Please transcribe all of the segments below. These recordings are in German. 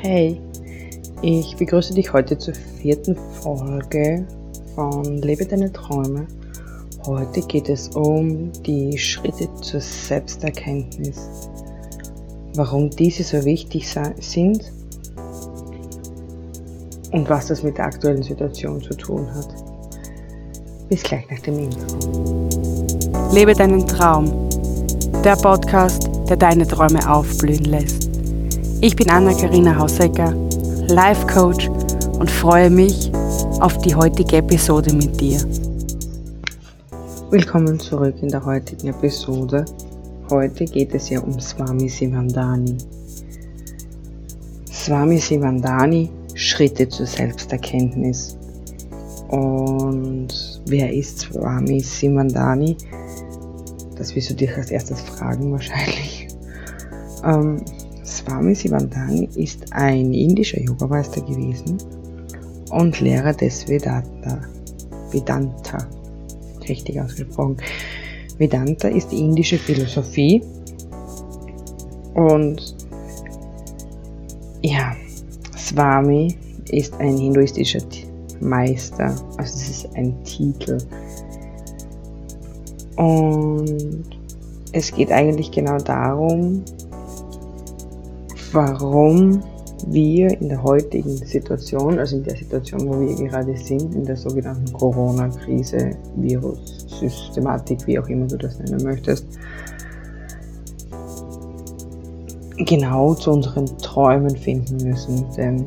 Hey, ich begrüße dich heute zur vierten Folge von Lebe deine Träume. Heute geht es um die Schritte zur Selbsterkenntnis, warum diese so wichtig sind und was das mit der aktuellen Situation zu tun hat. Bis gleich nach dem Intro. Lebe deinen Traum, der Podcast, der deine Träume aufblühen lässt. Ich bin Anna-Karina Hausecker, Life Coach und freue mich auf die heutige Episode mit dir. Willkommen zurück in der heutigen Episode. Heute geht es ja um Swami Simandani. Swami Simandani, Schritte zur Selbsterkenntnis. Und wer ist Swami Simandani? Das wirst du dich als erstes fragen wahrscheinlich. Ähm, Swami Sivandani ist ein indischer Yogameister gewesen und Lehrer des Vedanta. Vedanta. Richtig ausgesprochen. Vedanta ist die indische Philosophie und ja, Swami ist ein hinduistischer Meister, also es ist ein Titel. Und es geht eigentlich genau darum, warum wir in der heutigen Situation, also in der Situation, wo wir gerade sind, in der sogenannten Corona-Krise, Virus, Systematik, wie auch immer du das nennen möchtest, genau zu unseren Träumen finden müssen. Denn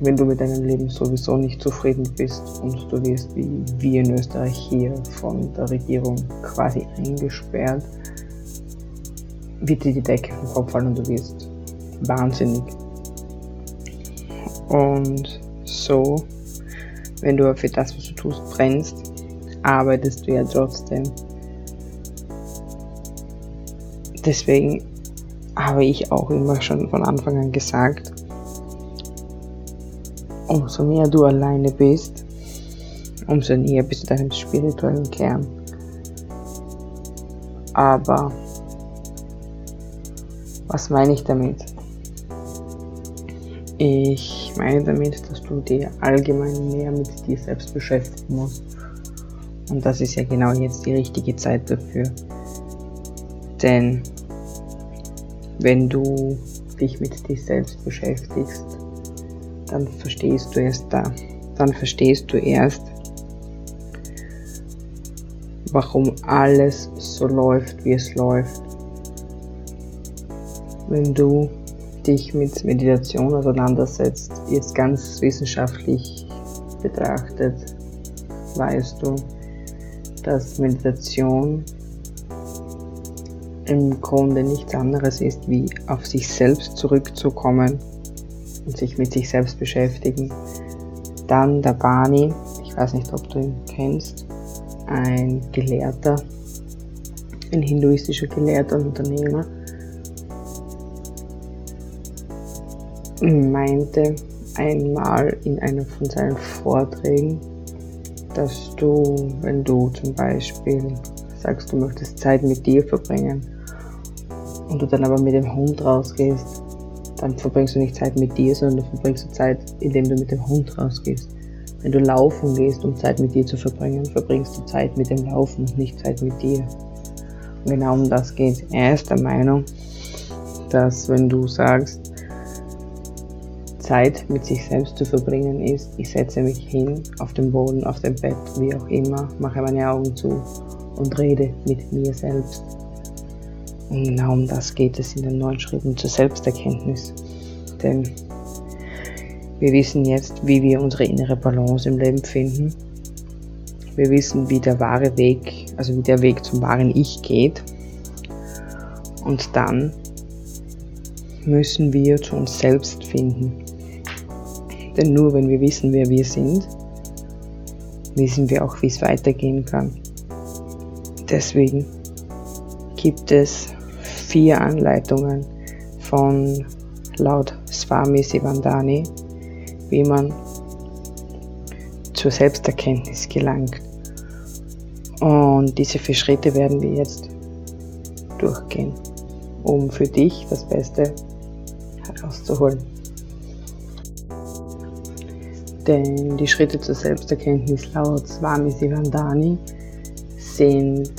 wenn du mit deinem Leben sowieso nicht zufrieden bist und du wirst wie wir in Österreich hier von der Regierung quasi eingesperrt, wird dir die Decke vom Kopf fallen und du wirst wahnsinnig. Und so, wenn du für das, was du tust, brennst, arbeitest du ja trotzdem. Deswegen habe ich auch immer schon von Anfang an gesagt, umso mehr du alleine bist, umso näher bist du deinem spirituellen Kern. Aber was meine ich damit? Ich meine damit, dass du dir allgemein mehr mit dir selbst beschäftigen musst. Und das ist ja genau jetzt die richtige Zeit dafür. Denn wenn du dich mit dir selbst beschäftigst, dann verstehst du erst da. Dann verstehst du erst, warum alles so läuft, wie es läuft. Wenn du dich mit Meditation auseinandersetzt, jetzt ganz wissenschaftlich betrachtet, weißt du, dass Meditation im Grunde nichts anderes ist, wie auf sich selbst zurückzukommen und sich mit sich selbst beschäftigen. Dann der Bani, ich weiß nicht, ob du ihn kennst, ein Gelehrter, ein hinduistischer Gelehrter und Unternehmer, meinte einmal in einem von seinen Vorträgen, dass du, wenn du zum Beispiel sagst, du möchtest Zeit mit dir verbringen und du dann aber mit dem Hund rausgehst, dann verbringst du nicht Zeit mit dir, sondern du verbringst Zeit, indem du mit dem Hund rausgehst. Wenn du laufen gehst, um Zeit mit dir zu verbringen, verbringst du Zeit mit dem Laufen und nicht Zeit mit dir. Und genau um das geht. Er ist der Meinung, dass wenn du sagst, Zeit mit sich selbst zu verbringen ist, ich setze mich hin auf dem Boden, auf dem Bett, wie auch immer, mache meine Augen zu und rede mit mir selbst. Und genau um das geht es in den neun Schritten zur Selbsterkenntnis. Denn wir wissen jetzt, wie wir unsere innere Balance im Leben finden. Wir wissen, wie der wahre Weg, also wie der Weg zum wahren Ich geht. Und dann müssen wir zu uns selbst finden. Denn nur wenn wir wissen, wer wir sind, wissen wir auch, wie es weitergehen kann. Deswegen gibt es vier Anleitungen von laut Swami Sivandani, wie man zur Selbsterkenntnis gelangt. Und diese vier Schritte werden wir jetzt durchgehen, um für dich das Beste herauszuholen. Denn die Schritte zur Selbsterkenntnis laut Swami Sivandani sind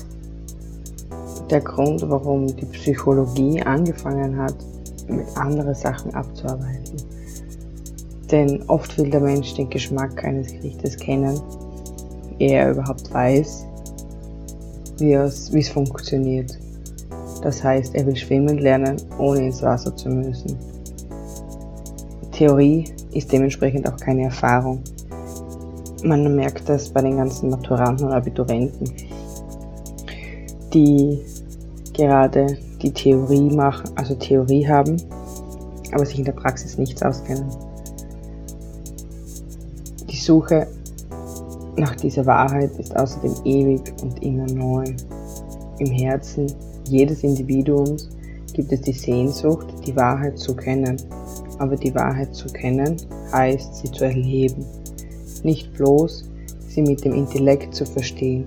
der Grund, warum die Psychologie angefangen hat, mit anderen Sachen abzuarbeiten. Denn oft will der Mensch den Geschmack eines Gerichtes kennen, ehe er überhaupt weiß, wie es, wie es funktioniert. Das heißt, er will schwimmen lernen, ohne ins Wasser zu müssen. Theorie ist dementsprechend auch keine Erfahrung. Man merkt das bei den ganzen Maturanten und Abiturienten, die gerade die Theorie machen, also Theorie haben, aber sich in der Praxis nichts auskennen. Die Suche nach dieser Wahrheit ist außerdem ewig und immer neu. Im Herzen jedes Individuums gibt es die Sehnsucht, die Wahrheit zu kennen. Aber die Wahrheit zu kennen heißt, sie zu erleben, nicht bloß sie mit dem Intellekt zu verstehen.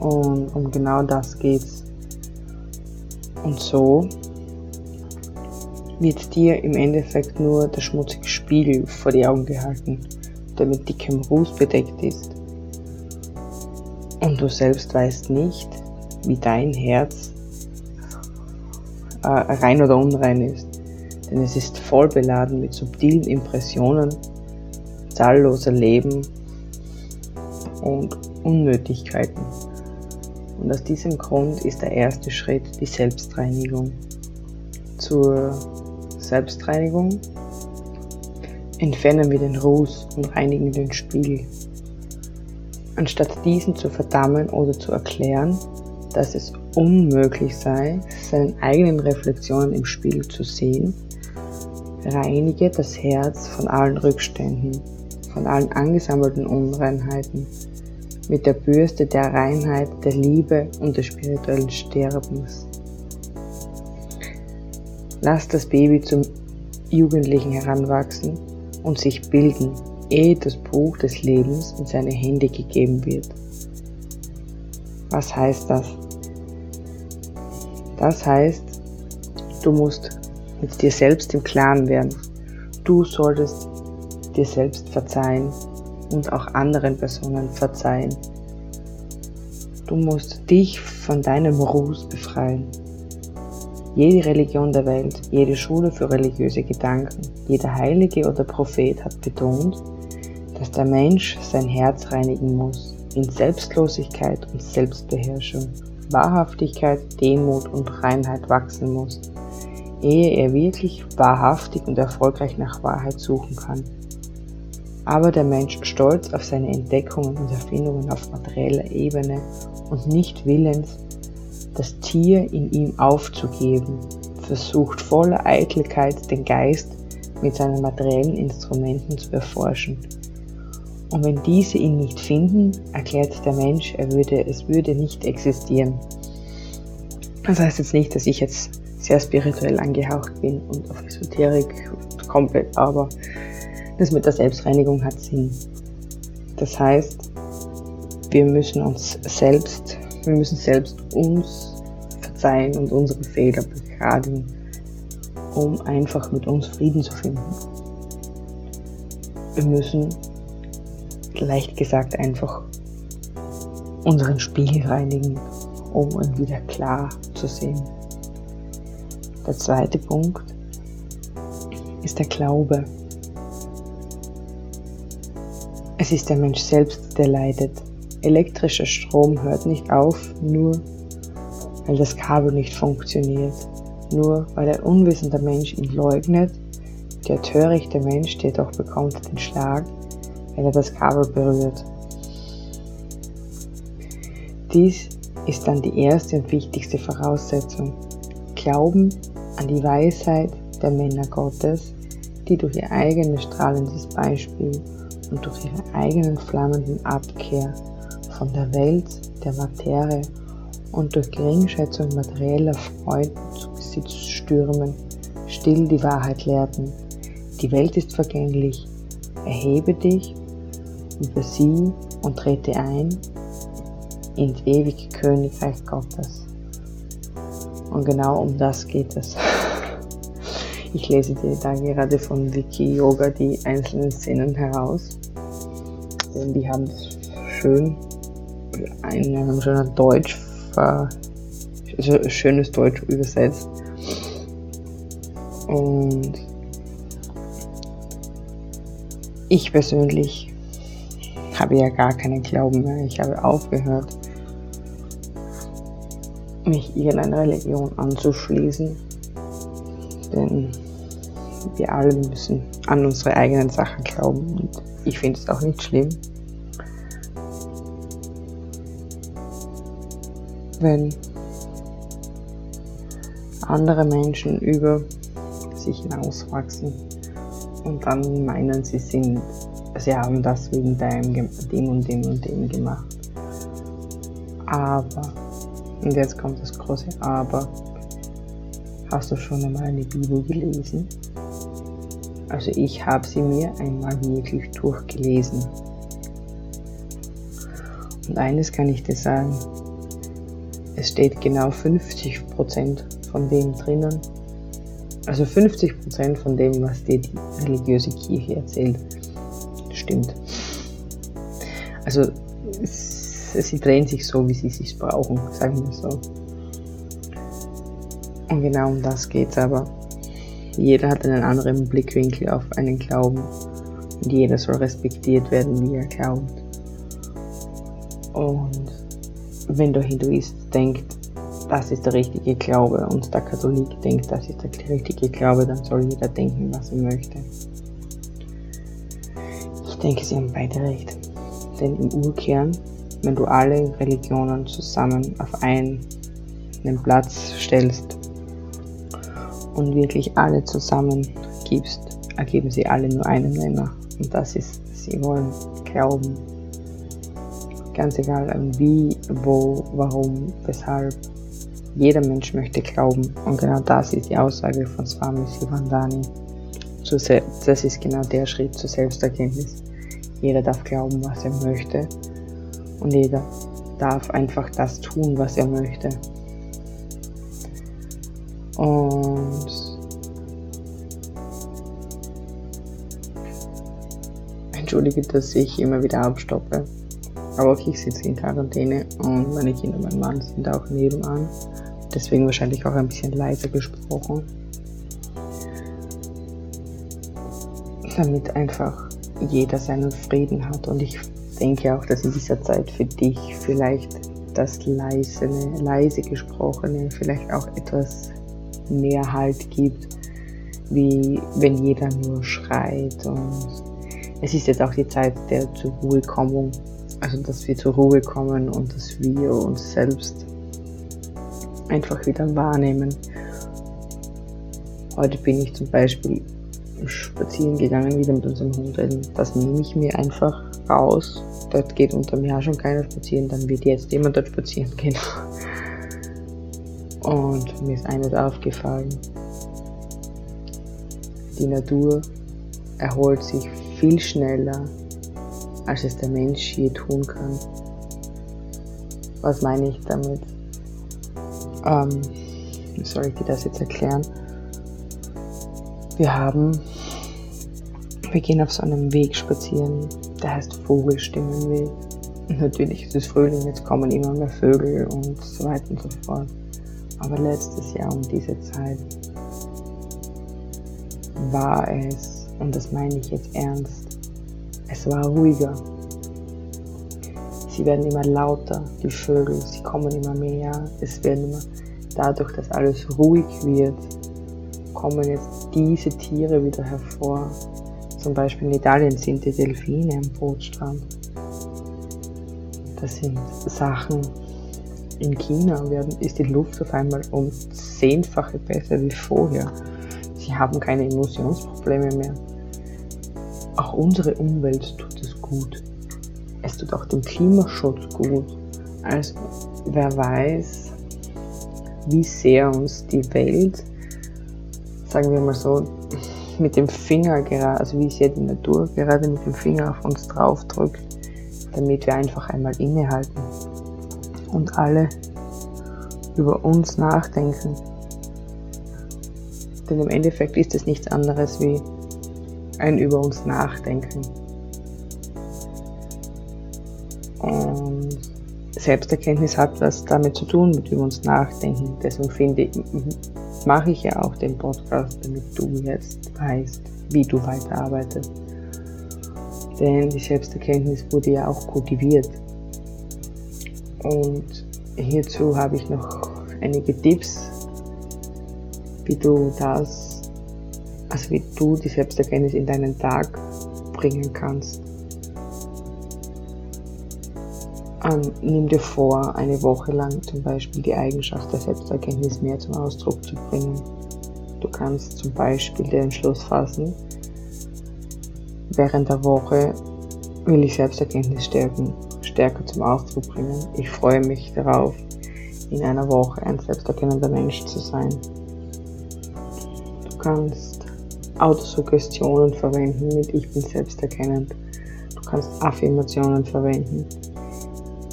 Und um genau das geht's. Und so wird dir im Endeffekt nur der schmutzige Spiegel vor die Augen gehalten, der mit dickem Ruß bedeckt ist. Und du selbst weißt nicht, wie dein Herz äh, rein oder unrein ist. Denn es ist voll beladen mit subtilen Impressionen, zahlloser Leben und Unnötigkeiten. Und aus diesem Grund ist der erste Schritt die Selbstreinigung. Zur Selbstreinigung entfernen wir den Ruß und reinigen den Spiegel. Anstatt diesen zu verdammen oder zu erklären, dass es unmöglich sei, seinen eigenen Reflexionen im Spiegel zu sehen, reinige das Herz von allen Rückständen, von allen angesammelten Unreinheiten, mit der Bürste der Reinheit, der Liebe und des spirituellen Sterbens. Lass das Baby zum Jugendlichen heranwachsen und sich bilden, ehe das Buch des Lebens in seine Hände gegeben wird. Was heißt das? Das heißt, du musst mit dir selbst im Klaren werden. Du solltest dir selbst verzeihen und auch anderen Personen verzeihen. Du musst dich von deinem Ruß befreien. Jede Religion der Welt, jede Schule für religiöse Gedanken, jeder Heilige oder Prophet hat betont, dass der Mensch sein Herz reinigen muss in Selbstlosigkeit und Selbstbeherrschung, Wahrhaftigkeit, Demut und Reinheit wachsen muss, ehe er wirklich wahrhaftig und erfolgreich nach Wahrheit suchen kann. Aber der Mensch stolz auf seine Entdeckungen und Erfindungen auf materieller Ebene und nicht willens, das Tier in ihm aufzugeben, versucht voller Eitelkeit den Geist mit seinen materiellen Instrumenten zu erforschen. Und wenn diese ihn nicht finden, erklärt der Mensch, er würde, es würde nicht existieren. Das heißt jetzt nicht, dass ich jetzt sehr spirituell angehaucht bin und auf Esoterik komplett, aber das mit der Selbstreinigung hat Sinn. Das heißt, wir müssen uns selbst wir müssen selbst uns verzeihen und unsere Fehler begradigen, um einfach mit uns Frieden zu finden. Wir müssen, leicht gesagt, einfach unseren Spiegel reinigen, um ihn wieder klar zu sehen. Der zweite Punkt ist der Glaube. Es ist der Mensch selbst, der leidet elektrischer Strom hört nicht auf, nur weil das Kabel nicht funktioniert, nur weil ein unwissender Mensch ihn leugnet, der törichte Mensch jedoch bekommt den Schlag, wenn er das Kabel berührt. Dies ist dann die erste und wichtigste Voraussetzung. Glauben an die Weisheit der Männer Gottes, die durch ihr eigenes strahlendes Beispiel und durch ihre eigenen flammenden Abkehr von der Welt, der Materie und durch Geringschätzung materieller Freuden zu Besitzstürmen still die Wahrheit lehrten. Die Welt ist vergänglich. Erhebe dich über sie und trete ein ins ewige Königreich Gottes. Und genau um das geht es. Ich lese dir da gerade von Wiki Yoga die einzelnen Szenen heraus. Denn die haben das schön in einem schönen Deutsch, also schönes Deutsch übersetzt. Und ich persönlich habe ja gar keinen Glauben mehr. Ich habe aufgehört, mich irgendeiner Religion anzuschließen. Denn wir alle müssen an unsere eigenen Sachen glauben. Und ich finde es auch nicht schlimm, wenn andere Menschen über sich hinauswachsen und dann meinen, sie sind, sie haben das wegen dem, dem und dem und dem gemacht. Aber, und jetzt kommt das große Aber, hast du schon einmal eine Bibel gelesen? Also ich habe sie mir einmal wirklich durchgelesen. Und eines kann ich dir sagen, es steht genau 50% von dem drinnen. Also 50% von dem, was dir die religiöse Kirche erzählt, stimmt. Also sie drehen sich so, wie sie sich brauchen, sagen wir so. Und genau um das geht's aber. Jeder hat einen anderen Blickwinkel auf einen Glauben und jeder soll respektiert werden, wie er glaubt. Und wenn der Hinduist denkt, das ist der richtige Glaube und der Katholik denkt, das ist der richtige Glaube, dann soll jeder denken, was er möchte. Ich denke, sie haben beide recht. Denn im Urkern, wenn du alle Religionen zusammen auf einen Platz stellst und wirklich alle zusammen gibst, ergeben sie alle nur einen Nenner. Und das ist, sie wollen glauben Ganz egal wie, wo, warum, weshalb. Jeder Mensch möchte glauben. Und genau das ist die Aussage von Swami Sivandani. Das ist genau der Schritt zur Selbsterkenntnis. Jeder darf glauben, was er möchte. Und jeder darf einfach das tun, was er möchte. Und entschuldige, dass ich immer wieder abstoppe. Aber auch ich sitze in Quarantäne und meine Kinder und mein Mann sind auch nebenan. Deswegen wahrscheinlich auch ein bisschen leiser gesprochen. Damit einfach jeder seinen Frieden hat. Und ich denke auch, dass in dieser Zeit für dich vielleicht das leise, leise gesprochene vielleicht auch etwas mehr Halt gibt, wie wenn jeder nur schreit. Und es ist jetzt auch die Zeit der zur Ruhekommung also, dass wir zur Ruhe kommen und dass wir uns selbst einfach wieder wahrnehmen. Heute bin ich zum Beispiel spazieren gegangen wieder mit unserem Hund. Das nehme ich mir einfach raus. Dort geht unter mir schon keiner spazieren, dann wird jetzt jemand dort spazieren gehen. Und mir ist eines aufgefallen. Die Natur erholt sich viel schneller als es der Mensch je tun kann. Was meine ich damit? Ähm, wie soll ich dir das jetzt erklären? Wir haben, wir gehen auf so einem Weg spazieren, der heißt Vogelstimmenweg. Natürlich ist es Frühling, jetzt kommen immer mehr Vögel und so weiter und so fort. Aber letztes Jahr um diese Zeit war es, und das meine ich jetzt ernst, es war ruhiger. Sie werden immer lauter, die Vögel, sie kommen immer mehr. Es werden immer, dadurch, dass alles ruhig wird, kommen jetzt diese Tiere wieder hervor. Zum Beispiel in Italien sind die Delfine am Bootstrand. Das sind Sachen. In China werden, ist die Luft auf einmal um zehnfache besser wie vorher. Sie haben keine Emotionsprobleme mehr. Auch unsere Umwelt tut es gut. Es tut auch dem Klimaschutz gut. Also wer weiß, wie sehr uns die Welt, sagen wir mal so, mit dem Finger gerade, also wie sehr die Natur gerade mit dem Finger auf uns drauf drückt, damit wir einfach einmal innehalten und alle über uns nachdenken Denn im Endeffekt ist es nichts anderes wie ein über uns Nachdenken. Und Selbsterkenntnis hat was damit zu tun, mit über uns nachdenken. Deswegen finde ich, mache ich ja auch den Podcast, damit du jetzt weißt, wie du weiterarbeitest. Denn die Selbsterkenntnis wurde ja auch kultiviert. Und hierzu habe ich noch einige Tipps, wie du das, also wie du die Selbsterkenntnis in deinen Tag bringen kannst. Ähm, nimm dir vor, eine Woche lang zum Beispiel die Eigenschaft der Selbsterkenntnis mehr zum Ausdruck zu bringen. Du kannst zum Beispiel den Entschluss fassen, während der Woche will ich Selbsterkenntnis stärken, stärker zum Ausdruck bringen. Ich freue mich darauf, in einer Woche ein selbsterkennender Mensch zu sein. Du kannst Autosuggestionen verwenden mit Ich bin selbsterkennend. Du kannst Affirmationen verwenden.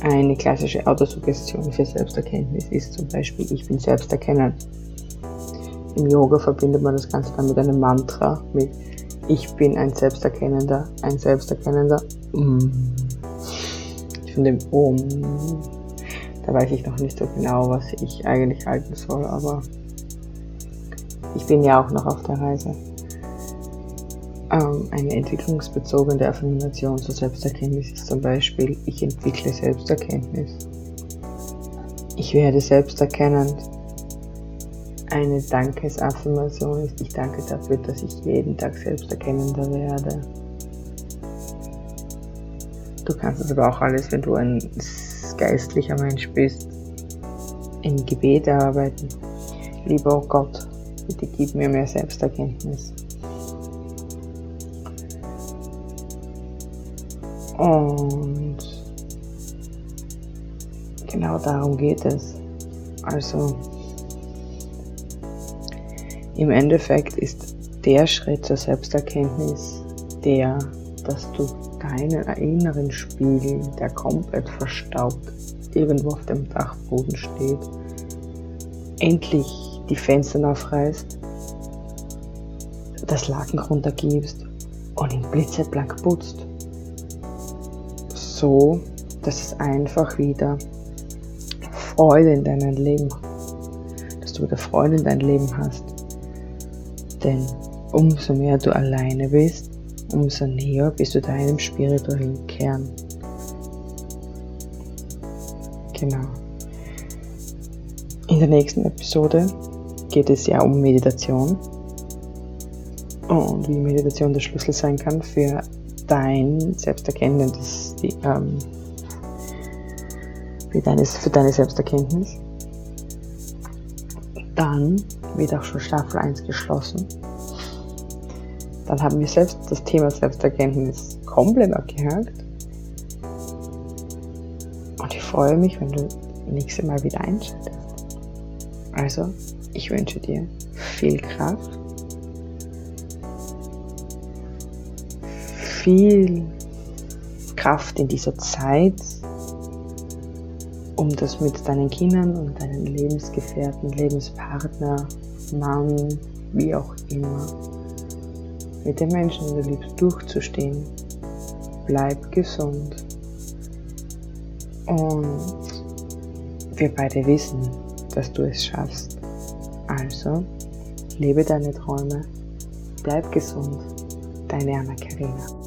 Eine klassische Autosuggestion für Selbsterkenntnis ist zum Beispiel Ich bin selbsterkennend. Im Yoga verbindet man das Ganze dann mit einem Mantra, mit Ich bin ein Selbsterkennender, ein Selbsterkennender. Mm. Von dem Om. Da weiß ich noch nicht so genau, was ich eigentlich halten soll, aber ich bin ja auch noch auf der Reise. Ähm, eine entwicklungsbezogene Affirmation zur Selbsterkenntnis ist zum Beispiel, ich entwickle Selbsterkenntnis. Ich werde selbsterkennend. Eine Dankesaffirmation ist, ich danke dafür, dass ich jeden Tag selbsterkennender werde. Du kannst es aber auch alles, wenn du ein geistlicher Mensch bist, im Gebet erarbeiten. Lieber Gott, bitte gib mir mehr Selbsterkenntnis. Genau darum geht es. Also im Endeffekt ist der Schritt zur Selbsterkenntnis der, dass du deinen inneren Spiegel, der komplett verstaubt irgendwo auf dem Dachboden steht, endlich die Fenster aufreißt, das Laken runtergibst und ihn blitzeblank putzt so, dass es einfach wieder Freude in deinem Leben, dass du wieder Freude in deinem Leben hast. Denn umso mehr du alleine bist, umso näher bist du deinem spirituellen Kern. Genau. In der nächsten Episode geht es ja um Meditation und wie Meditation der Schlüssel sein kann für dein Selbsterkenntnis, die, ähm, für, deine, für deine Selbsterkenntnis. Dann wird auch schon Staffel 1 geschlossen. Dann haben wir selbst das Thema Selbsterkenntnis komplett abgehakt. Und ich freue mich, wenn du nächste Mal wieder einschaltest. Also, ich wünsche dir viel Kraft viel Kraft in dieser Zeit, um das mit deinen Kindern und deinen Lebensgefährten, Lebenspartner, Mann, wie auch immer, mit den Menschen, die du liebst, durchzustehen. Bleib gesund. Und wir beide wissen, dass du es schaffst. Also, lebe deine Träume, bleib gesund. Deine Anna Karina.